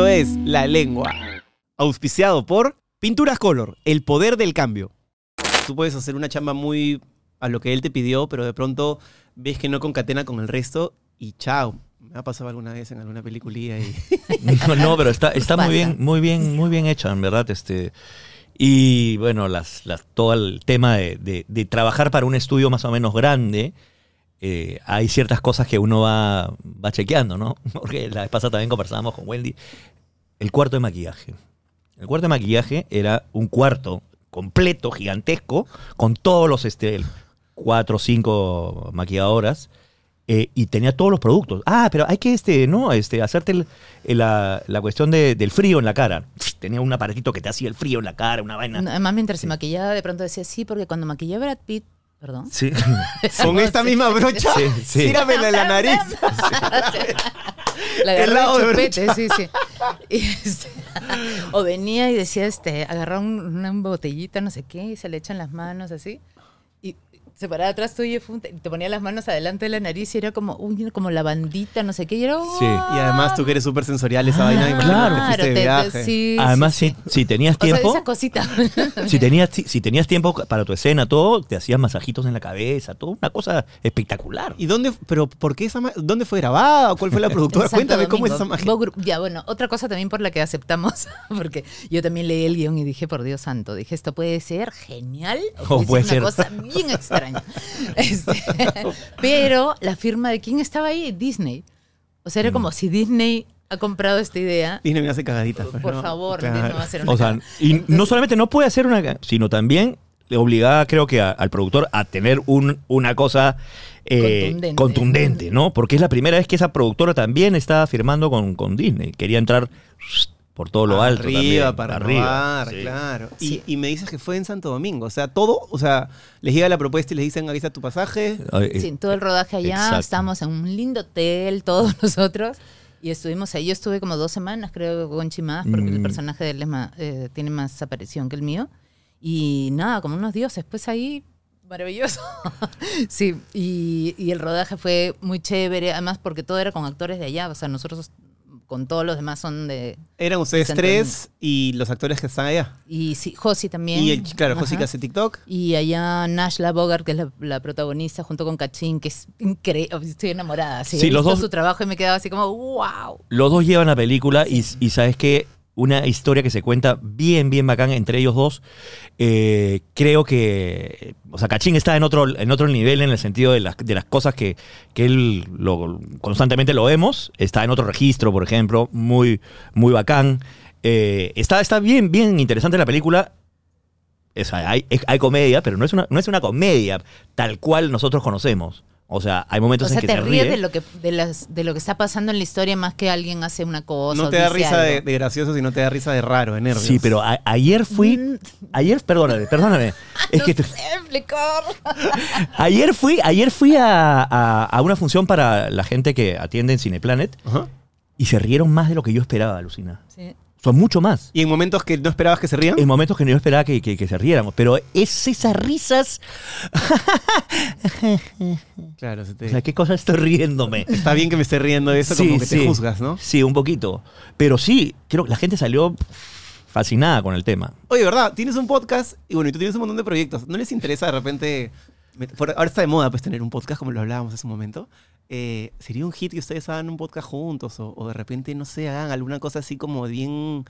Esto es La Lengua. Auspiciado por Pinturas Color, el poder del cambio. Tú puedes hacer una chamba muy a lo que él te pidió, pero de pronto ves que no concatena con el resto y chao. Me ha pasado alguna vez en alguna peliculilla y... No, no, pero está, está muy bien, muy bien, muy bien hecha, en verdad. Este, y bueno, las, las- todo el tema de, de- de trabajar para un estudio más o menos grande, eh, hay ciertas cosas que uno va, va chequeando, ¿no? Porque la vez pasada también conversábamos con Wendy. El cuarto de maquillaje. El cuarto de maquillaje era un cuarto completo, gigantesco, con todos los este, cuatro o cinco maquilladoras. eh, y tenía todos los productos. Ah, pero hay que este, ¿no? Este, hacerte el- el- la, la cuestión de- del frío en la cara. Tenía un aparatito que te hacía el frío en la cara, una vaina. Además, mientras se maquillaba, de pronto decía sí, porque cuando maquillé a Brad Pitt, perdón. Sí. Con esta misma brocha, Sí, sí. tíramela en la nariz. La El lado de chupete, sí, sí. Y, este, o venía y decía, este, agarraba un- una botellita, no sé qué, y se le echan las manos así. Y se paraba atrás tuyo y te te ponía las manos adelante de la nariz y era como, uy, como la bandita, no sé qué. Y era, Sí. Y además tú que eres súper sensorial esa vaina, imagínate claro. que fuiste de te- te- viaje. sí, Además, sí, si, sí. si tenías O sea, tiempo, esa cosita. si tenías, si, si tenías tiempo para tu escena, todo, te hacías masajitos en la cabeza, todo, una cosa espectacular. ¿Y dónde, pero por qué esa dónde fue grabada? ¿Cuál fue la productora? Cuéntame cómo es esa magia. Ya, bueno, otra cosa también por la que aceptamos, porque yo también leí el guion y dije, por Dios santo, dije, esto puede ser genial o O puede, puede ser una cosa bien extraña. Este, pero la firma de quién estaba ahí, Disney. O sea, era como si Disney ha comprado esta idea. Disney me hace cagaditas. pues, Por ¿no? favor, Claro. Disney no va a hacer una O sea, y no solamente no puede hacer una, sino también le obligaba, creo que, a- al productor a tener un, una cosa eh, Contundente. contundente, ¿no? Porque es la primera vez que esa productora también estaba firmando con, con Disney. Quería entrar por todo lo alto. Arriba, también, para arriba, robar, sí. claro. Sí. Y, y me dices que fue en Santo Domingo. O sea, todo, o sea, les llega la propuesta y les dicen, aquí está tu pasaje. Eh, Sí, todo el rodaje allá, Exacto. estábamos en un lindo hotel, todos nosotros, y estuvimos ahí. Yo estuve como dos semanas, creo, con Chimás, porque el Mm. personaje de él es más, eh, tiene más aparición que el mío. Y nada, como unos dioses, pues ahí, maravilloso. sí, y, y el rodaje fue muy chévere, además porque todo era con actores de allá, o sea, nosotros con todos los demás son de... Eran ustedes tres y los actores que están allá. Y sí, Josi también. Y el, claro, José que hace TikTok. Y allá Nashla Bogart, que es la, la protagonista, junto con Cachín, que es increíble. Estoy enamorada. Sí, los dos- su trabajo y me quedaba así como, wow. Los dos llevan la película y, y sabes que una historia que se cuenta bien, bien bacán entre ellos dos. Eh, creo que, o sea, Cachín está en otro, en otro nivel en el sentido de las, de las cosas que, que él constantemente lo vemos. Está en otro registro, por ejemplo, muy, muy bacán. Eh, está, está bien, bien interesante la película. Es- hay, hay comedia, pero no es, una, no es una comedia tal cual nosotros conocemos. O sea, hay momentos O sea, en que te se ríes ríe. de lo, que, de, las, de lo que está pasando en la historia más que alguien hace una cosa. No te da risa de, de gracioso, sino te da risa de raro, de nervios. Sí, pero a- ayer fui. Mm. Ayer, perdóname, perdóname. Es No que te- ayer fui, ayer fui a, a- a una función para la gente que atiende en Cineplanet y se rieron más de lo que yo esperaba, Alucina. Sí. Son mucho más. Y en momentos que no esperabas que se rían. En momentos que no esperaba que, que- que se riéramos. Pero es esas risas. Claro, se te- O sea, ¿qué cosa estoy riéndome? está bien que me esté riendo de eso, como que te juzgas, ¿no? Sí, un poquito. Pero sí, creo que la gente salió fascinada con el tema. Oye, ¿verdad? Tienes un podcast y bueno, y tú tienes un montón de proyectos. ¿No les interesa de repente... ahora está de moda pues tener un podcast, como lo hablábamos hace un momento. Eh, ¿Sería un hit que ustedes hagan un podcast juntos? O, o de repente, no sé, hagan alguna cosa así como bien...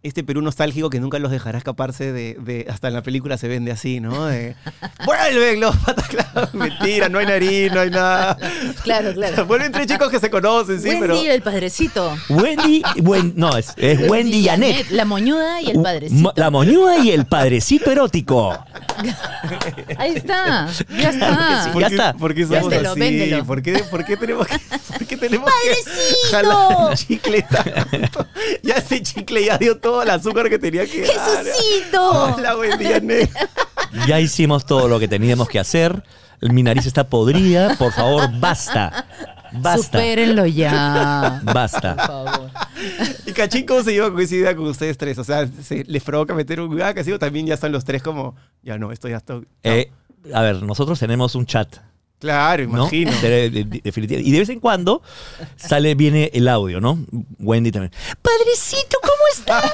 Este Perú nostálgico que nunca los dejará escaparse de, de- hasta en la película se vende así, ¿no? De, ¡Vuelven los pataclavos! Mentira, no hay nariz, no hay nada. Claro, claro. Vuelven tres chicos que se conocen, sí, Wendy, pero... el padrecito. Wendy, Wen- no, es, es Wendy y Annette. La moñuda y el Mo- padrecito. La moñuda y el padrecito erótico. Ahí está. Ya está. ¿Por Ya está. ¿Por qué somos Véndelo, así? véndelo. ¿Por qué, por qué tenemos que, por qué tenemos que jalar el chicle tanto? Ya ese chicle ya dio todo el azúcar que tenía que dar. ¡Jesucito! Hola, buen día, Nel. Ya hicimos todo lo que teníamos que hacer. Mi nariz está podrida. Por favor, basta. Basta. Supérenlo ya. Por Basta. favor. ¿Y Cachín cómo se lleva con esa idea con ustedes tres? O sea, ¿se ¿les provoca meter un casi o también ya están los tres como, ya no, esto ya está... no. Eh, a ver, nosotros tenemos un chat Claro, ¿no? imagino. De- de- de- definitivamente. Y de vez en cuando sale, viene el audio, ¿no? Wendy también. Padrecito, ¿cómo está?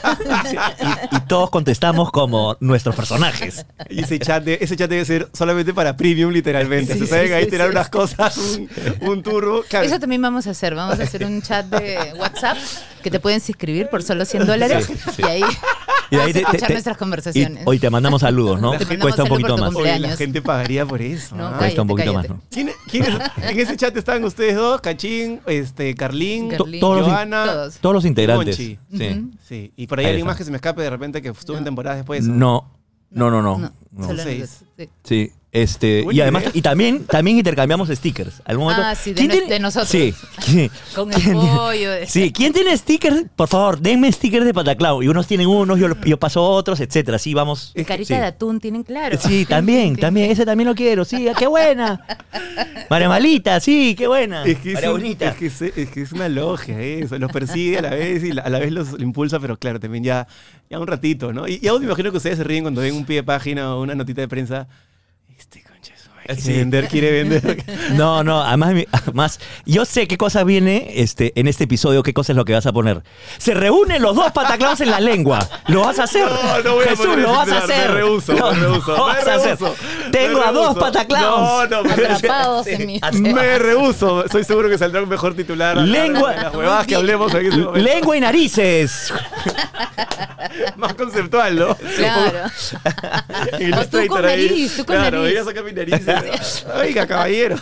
y, y todos contestamos como nuestros personajes. Y ese chat, de- ese chat debe ser solamente para premium, literalmente. Sí, Se saben sí, ahí sí, tirar sí. unas cosas, un, un turbo. Claro, Eso también vamos a hacer. Vamos a hacer un chat de WhatsApp que te pueden inscribir por solo 100 dólares. Sí, sí. Y ahí Y ahí te- escuchar te- te- nuestras Y conversaciones. hoy te mandamos saludos, ¿no? Te Cuesta un poquito más. Oye, la gente pagaría por eso. No, ¿ah? Cuesta un poquito cállate. más, ¿no? ¿Quién- quién- en ese chat estaban ustedes dos, Cachín, este, Carlín, Carlín, To- todos Joana. todos. Todos los integrantes. Monchi. Sí. Ujú. Sí, y por ahí Ahí alguien está. más que se me escape de repente que estuvo en No. temporadas después. No, no, no, no. No, no. solo Seis. nosotros, sí. Sí, este, Buena y además, idea. y también, también intercambiamos stickers. Al momento, Ah, sí, de ¿quién nos- de nosotros. Sí. ¿quién- Con el quién- pollo. de- Sí, ¿quién tiene stickers? Por favor, denme stickers de Pataclown. Y unos tienen unos, yo, yo paso otros, etcétera. Así vamos. Carita sí. de atún tienen claro. Sí, también, también, ese también lo quiero, sí, qué buena. María Malita, sí, qué buena. Es que, es, María un- Bonita. es, que es, es que es una logia eso, los persigue a la vez y la- a la vez los impulsa, pero claro, también ya, ya un ratito, ¿no? Y, y aún me imagino que ustedes se ríen cuando ven un pie de página o una notita de prensa. Este concha Sí. vender, quiere vender. No, no, además, además, yo sé qué cosa viene este, en este episodio, qué cosa es lo que vas a poner. Se reúnen los dos pataclowns en la lengua. Lo vas a hacer. No, no voy a Jesús, poner lo vas a hacer. Me rehuso, me rehuso. lo me vas a hacer. rehuso, Tengo me a dos. No, no, me Atrapados en mi. Me rehuso. Estoy seguro que saldrá un mejor titular. Lengua- De Las huevadas que hablemos en este momento. Lengua y narices. Más conceptual, ¿no? Claro. Illustrator con ahí. nariz, tú con claro, nariz. a sacar mi nariz. Oiga, caballero.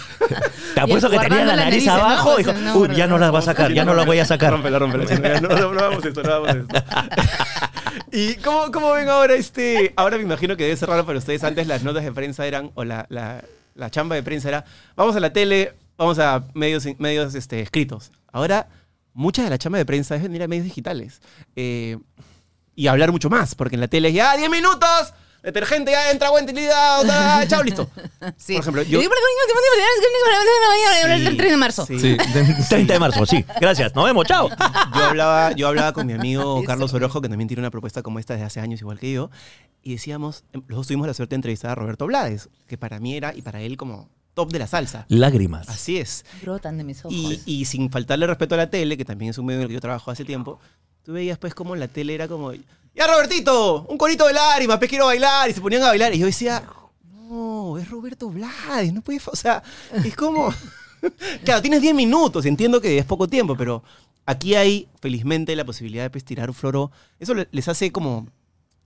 Te apuesto que tenía la nariz abajo. y dijo, no, uy, ya no la va a sacar, ya no la voy a sacar. Rómpela, rómpela. No, no, no hagamos esto, no hagamos esto. ¿Y cómo, cómo ven ahora este? Ahora me imagino que debe ser raro para ustedes. Antes las notas de prensa eran, o la, la, la chamba de prensa era, vamos a la tele, vamos a medios, medios este, escritos. Ahora, mucha de la chamba de prensa es venir a medios digitales. Eh, y hablar mucho más, porque en la tele es ya 10 minutos, detergente ya entra, buen utilidad, chao, listo. Sí. Por ejemplo, yo- El 3 de marzo. Sí. Sí, 30 de marzo, sí. Gracias, nos vemos, chao. Yo hablaba, yo hablaba con mi amigo Carlos Orojo, que también tiene una propuesta como esta desde hace años, igual que yo, y decíamos, em, los dos tuvimos la suerte de entrevistar a Roberto Blades, que para mí era y para él como top de la salsa. Lágrimas. Así es. Brotan de mis ojos. Y, y sin faltarle respeto a la tele, que también es un medio en el que yo trabajo hace tiempo, tú veías pues como la tele era como, ya Robertito, un corito de lágrimas, pues quiero bailar, y se ponían a bailar, y yo decía, no, es Roberto Blades, no puede, fa- o sea, es como, claro, tienes 10 minutos, entiendo que es poco tiempo, pero aquí hay felizmente la posibilidad de pues, tirar un floro, eso le- les hace como,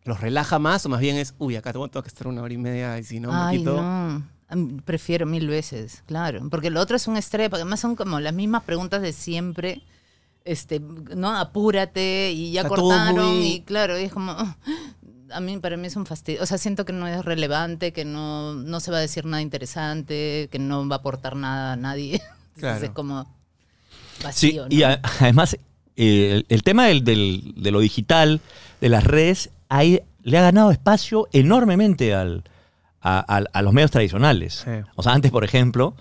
los relaja más, o más bien es, uy, acá tengo tengo que estar una hora y media, y si no, me Ay, quito... no. Prefiero mil veces, claro. Porque lo otro es un estrés, porque además son como las mismas preguntas de siempre. Este, ¿no? Apúrate y ya cortaron. muy- Y claro, y es como. A mí, para mí es un fastidio. O sea, siento que no es relevante, que no, no se va a decir nada interesante, que no va a aportar nada a nadie. Entonces Claro. es como Sí, vacío, y ¿no? a- además, eh, el, el tema del, del- de lo digital, de las redes, ahí le ha ganado espacio enormemente al, a, al- a los medios tradicionales. Sí. O sea, antes, por ejemplo,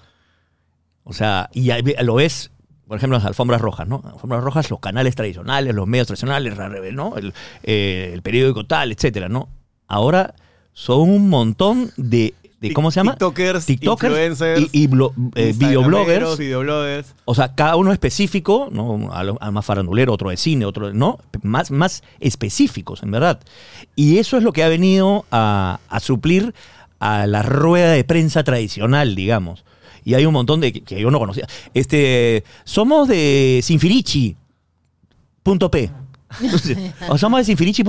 o sea, y lo ves, por ejemplo, las alfombras rojas, ¿no? Alfombras rojas, los canales tradicionales, los medios tradicionales, ¿no? El, eh, el periódico tal, etcétera, ¿no? Ahora son un montón de, de ¿cómo se llama? TikTokers, TikTokers influencers, y, y blo- eh, videobloggers. videobloggers. O sea, cada uno específico, ¿no? Al, al más farandulero, otro de cine, otro de, ¿no? Más, más específicos, en verdad. Y eso es lo que ha venido a, a suplir a la rueda de prensa tradicional, digamos. Y hay un montón de que, yo no conocía. Este, somos de Sinfirichi. Punto P. o somos de Sinfirichi.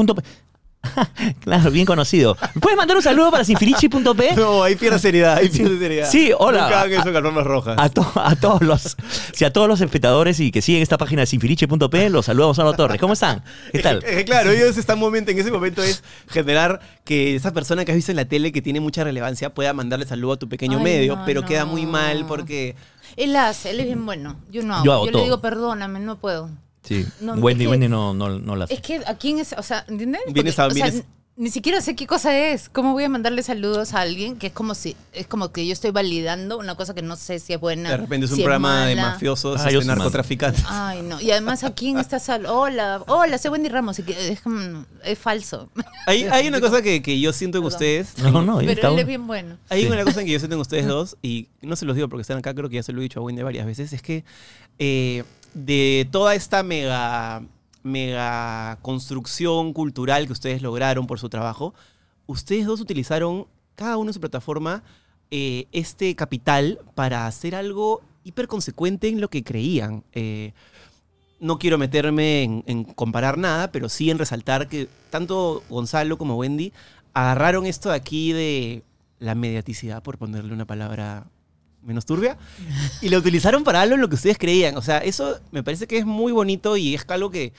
Claro, bien conocido. ¿Me ¿Puedes mandar un saludo para Sinfirichi.p? No, ahí pierde seriedad, ahí pierde seriedad. Sí, hola. Nunca hagan eso con rojas. A, to- a todos los si a todos los espectadores y que siguen esta página de sinfiriche.p, los saludamos a los Torres. ¿Cómo están? ¿Qué tal? Claro, ellos están momento, en ese momento es generar que esa persona que has visto en la tele que tiene mucha relevancia pueda mandarle saludo a tu pequeño Ay, medio, no, pero no. queda muy mal porque Él hace, él es bien bueno. Yo no hago. Yo le digo, perdóname, no puedo. Sí. No, Wendy, es que- Wendy no, no, no las. Es que aquí en ese, o sea, ¿entiendes? Vienes Porque, a- o sea, vienes- ni siquiera sé qué cosa es. ¿Cómo voy a mandarle saludos a alguien que es como si es como que yo estoy validando una cosa que no sé si es buena? De repente es un si programa de mafiosos, Ah, yo este, narcotraficantes. Ay, no. Y además aquí en esta sala, hola, hola, soy Wendy Ramos. Y que es, es falso. Hay, hay una cosa que, que yo siento en Perdón. ustedes. No, no, Pero él es bien bueno. Hay Sí. una cosa que yo siento en ustedes dos, y no se los digo porque están acá, creo que ya se lo he dicho a Wendy varias veces, es que eh, de toda esta mega, mega construcción cultural que ustedes lograron por su trabajo, ustedes dos utilizaron, cada uno en su plataforma, eh, este capital para hacer algo hiper consecuente en lo que creían. Eh, no quiero meterme en, en comparar nada, pero sí en resaltar que tanto Gonzalo como Wendy agarraron esto de aquí de la mediaticidad, por ponerle una palabra menos turbia, y lo utilizaron para algo en lo que ustedes creían. O sea, eso me parece que es muy bonito y es algo que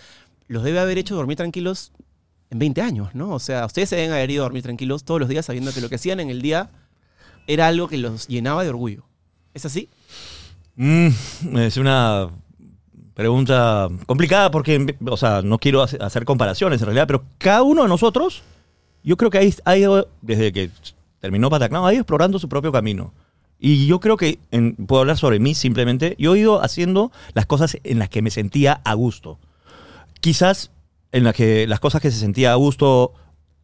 los debe haber hecho dormir tranquilos en 20 años, ¿no? O sea, ustedes se deben haber ido a dormir tranquilos todos los días sabiendo que lo que hacían en el día era algo que los llenaba de orgullo. ¿Es así? Mm, es una pregunta complicada porque, o sea, no quiero hace- hacer comparaciones en realidad, pero cada uno de nosotros, yo creo que ha ido, desde que terminó Patacnao, ha ido explorando su propio camino. Y yo creo que, en- puedo hablar sobre mí simplemente, yo he ido haciendo las cosas en las que me sentía a gusto. Quizás en las que las cosas que se sentía a gusto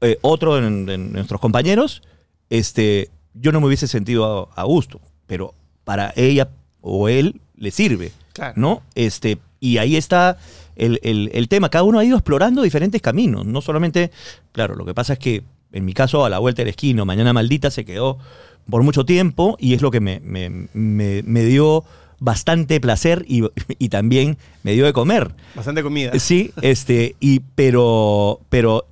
eh, otro de, de nuestros compañeros, este, yo no me hubiese sentido a, a gusto, pero para ella o él le sirve, Claro. ¿no? Este, y ahí está el, el- el tema. Cada uno ha ido explorando diferentes caminos, no solamente, claro, lo que pasa es que en mi caso a la vuelta del esquino, Mañana Maldita se quedó por mucho tiempo y es lo que me, me- me- me dio bastante placer y, y también me dio de comer. Bastante comida. Sí, este, y, pero, pero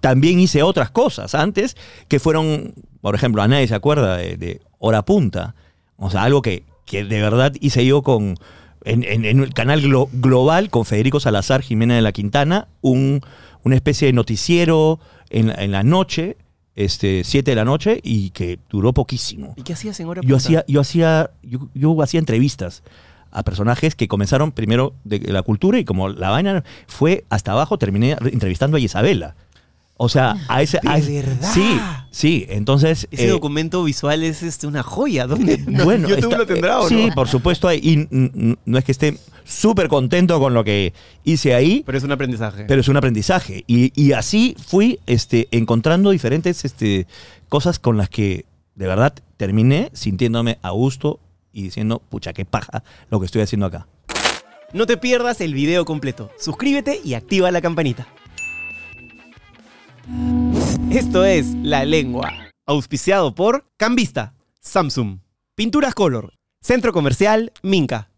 también hice otras cosas antes que fueron, por ejemplo, a nadie se acuerda de, de Hora Punta. O sea, algo que, que de verdad hice yo con. En, en- en el canal glo- global con Federico Salazar Jimena de la Quintana, un, una especie de noticiero en, en la noche, este, 7 de la noche, y que duró poquísimo. ¿Y qué hacías en hora Yo punta? hacía, yo hacía, yo, yo hacía entrevistas a personajes que comenzaron primero de la cultura y como la vaina fue hasta abajo, terminé entrevistando a Isabela. O sea, a ese... ¿De a ese- verdad? Sí, sí. Entonces... Ese eh, documento visual es este, una joya. ¿Dónde? bueno, YouTube está- lo tendrá o Sí, no? por supuesto. hay- Y no es que esté súper contento con lo que hice ahí, Pero es un aprendizaje. pero es un aprendizaje. Y, y así fui este, encontrando diferentes este, cosas con las que de verdad terminé sintiéndome a gusto y diciendo, pucha, qué paja lo que estoy haciendo acá. No te pierdas el video completo. Suscríbete y activa la campanita. Esto es La Lengua, auspiciado por Cambista, Samsung, Pinturas Color, Centro Comercial Minca.